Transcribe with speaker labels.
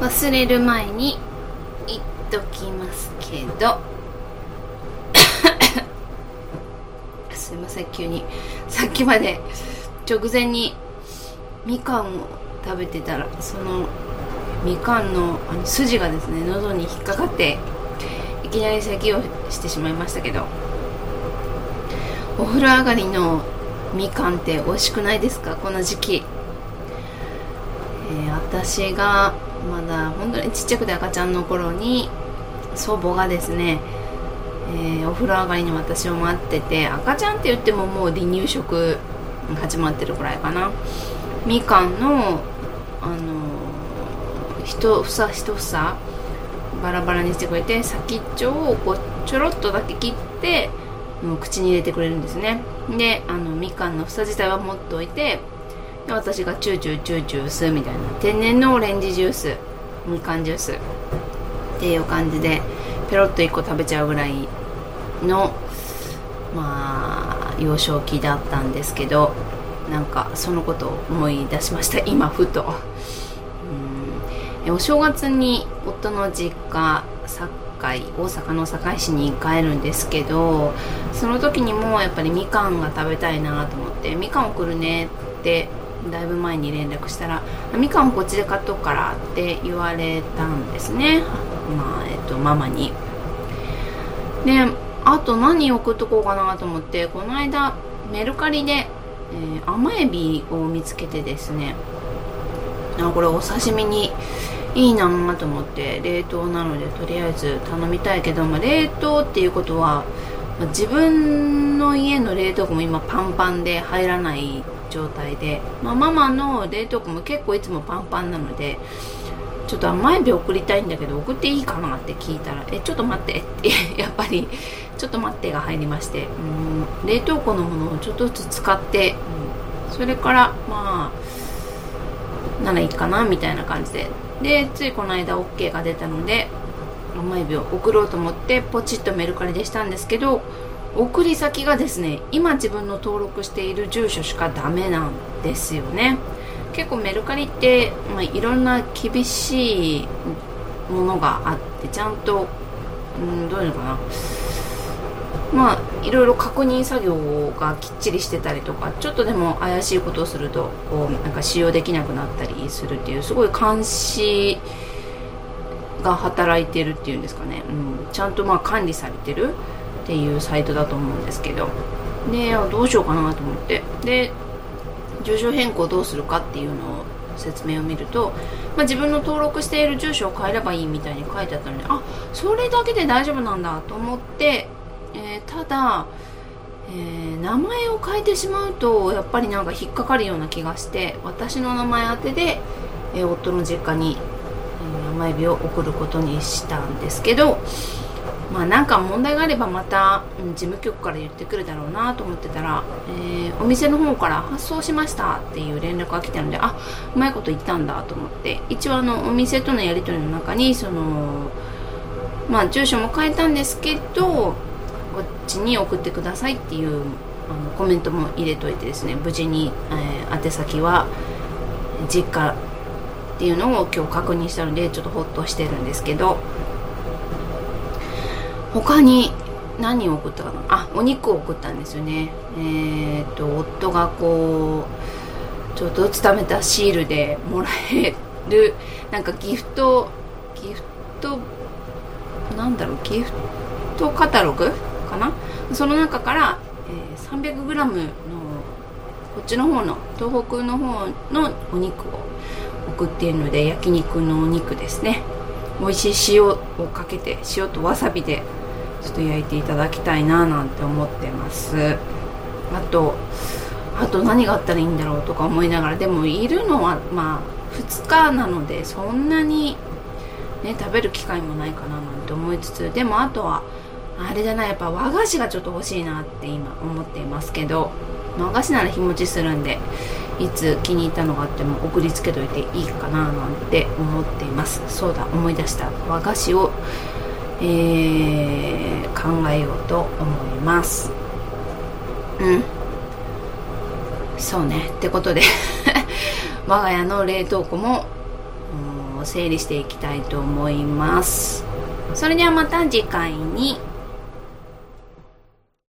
Speaker 1: 忘れる前に言っときますけど。すいません急に。さっきまで直前にみかんを食べてたらそのみかんのあの筋がですね喉に引っかかっていきなり咳をしてしまいましたけど。お風呂上がりのみかんって美味しくないですか？この時期、えー、私がまだ本当にちっちゃくて赤ちゃんの頃に祖母がですね、えー、お風呂上がりに私を待ってて赤ちゃんって言ってももう離乳食始まってるくらいかな。みかんのあの、一房一房バラバラにしてくれて先っちょをこうちょろっとだけ切ってもう口に入れてくれるんですね。であのみかんの房自体は持っておいて私がチューチューチューチュー吸うみたいな天然のオレンジジュース。みかんジュースっていう感じでペロッと1個食べちゃうぐらいのまあ幼少期だったんですけどなんかそのことを思い出しました今ふと。うん。お正月に夫の実家堺大阪の堺市に帰るんですけどその時にもやっぱりみかんが食べたいなと思ってみかん送るねってだいぶ前に連絡したら「みかんこっちで買っとくから」って言われたんですね。まあえっとママに。であと何送っとこうかなと思ってこの間メルカリで、えー、甘エビを見つけてですね。あこれお刺身にいいなと思って冷凍なのでとりあえず頼みたいけど、まあ、冷凍っていうことは、自分の家の冷凍庫も今パンパンで入らない状態で、まあ、ママの冷凍庫も結構いつもパンパンなのでちょっと甘エビ送りたいんだけど送っていいかなって聞いたら「えちょっと待って」って やっぱり「ちょっと待って」が入りましてうん冷凍庫のものをちょっとずつ使って、うん、それからまあならいいかなみたいな感じで。でついこの間 OK が出たので甘エビを送ろうと思ってポチッとメルカリでしたんですけど送り先がですね今自分の登録している住所しかダメなんですよね。結構メルカリって、まあ、いろんな厳しいものがあってちゃんと、うん、どういうのかな。まあいろいろ確認作業がきっちりしてたりとかちょっとでも怪しいことをするとこうなんか使用できなくなったりするっていうすごい監視が働いてるっていうんですかね、うん、ちゃんとまあ管理されてる。っていうサイトだと思うんですけど。でどうしようかなと思って。で住所変更どうするかっていうのを説明を見ると、まあ、自分の登録している住所を変えればいいみたいに書いてあったのであそれだけで大丈夫なんだと思って、えー、ただ、えー、名前を変えてしまうとやっぱりなんか引っかかるような気がして私の名前宛てで、えー、夫の実家に、え名前日を送ることにしたんですけどまあなんか問題があればまた、うん、事務局から言ってくるだろうなと思ってたら、えー、お店の方から発送しましたっていう連絡が来たのであうまいこと言ったんだと思って一応あのお店とのやり取りの中にそのまあ住所も変えたんですけどこっちに送ってくださいっていうあのコメントも入れといてですね無事に、えー、宛先は実家っていうのを今日確認したのでちょっとホッとしてるんですけど他に何を送ったかな？あお肉を送ったんですよね。えっ、と夫がこうちょっとずつ貯めたシールでもらえるなんかギフトギフトなんだろうギフトカタログかな？その中から、え、300g のこっちの方の東北の方のお肉を送っているので焼肉のお肉ですね。美味しい塩をかけて塩とわさびでちょっと焼いていただきたいななんて思ってます。あとあと何があったらいいんだろうとか思いながらでもいるのはまあ2日なのでそんなにね食べる機会もないかななんて思いつつでもあとはあれじゃないやっぱ和菓子がちょっと欲しいなって今思っていますけど和菓子なら日持ちするんでいつ気に入ったのがあっても送りつけといていいかななんて思っています。そうだ思い出した。和菓子をえー、考えようと思います。うん。そうね。ってことで 我が家の冷凍庫も整理していきたいと思います。それではまた次回に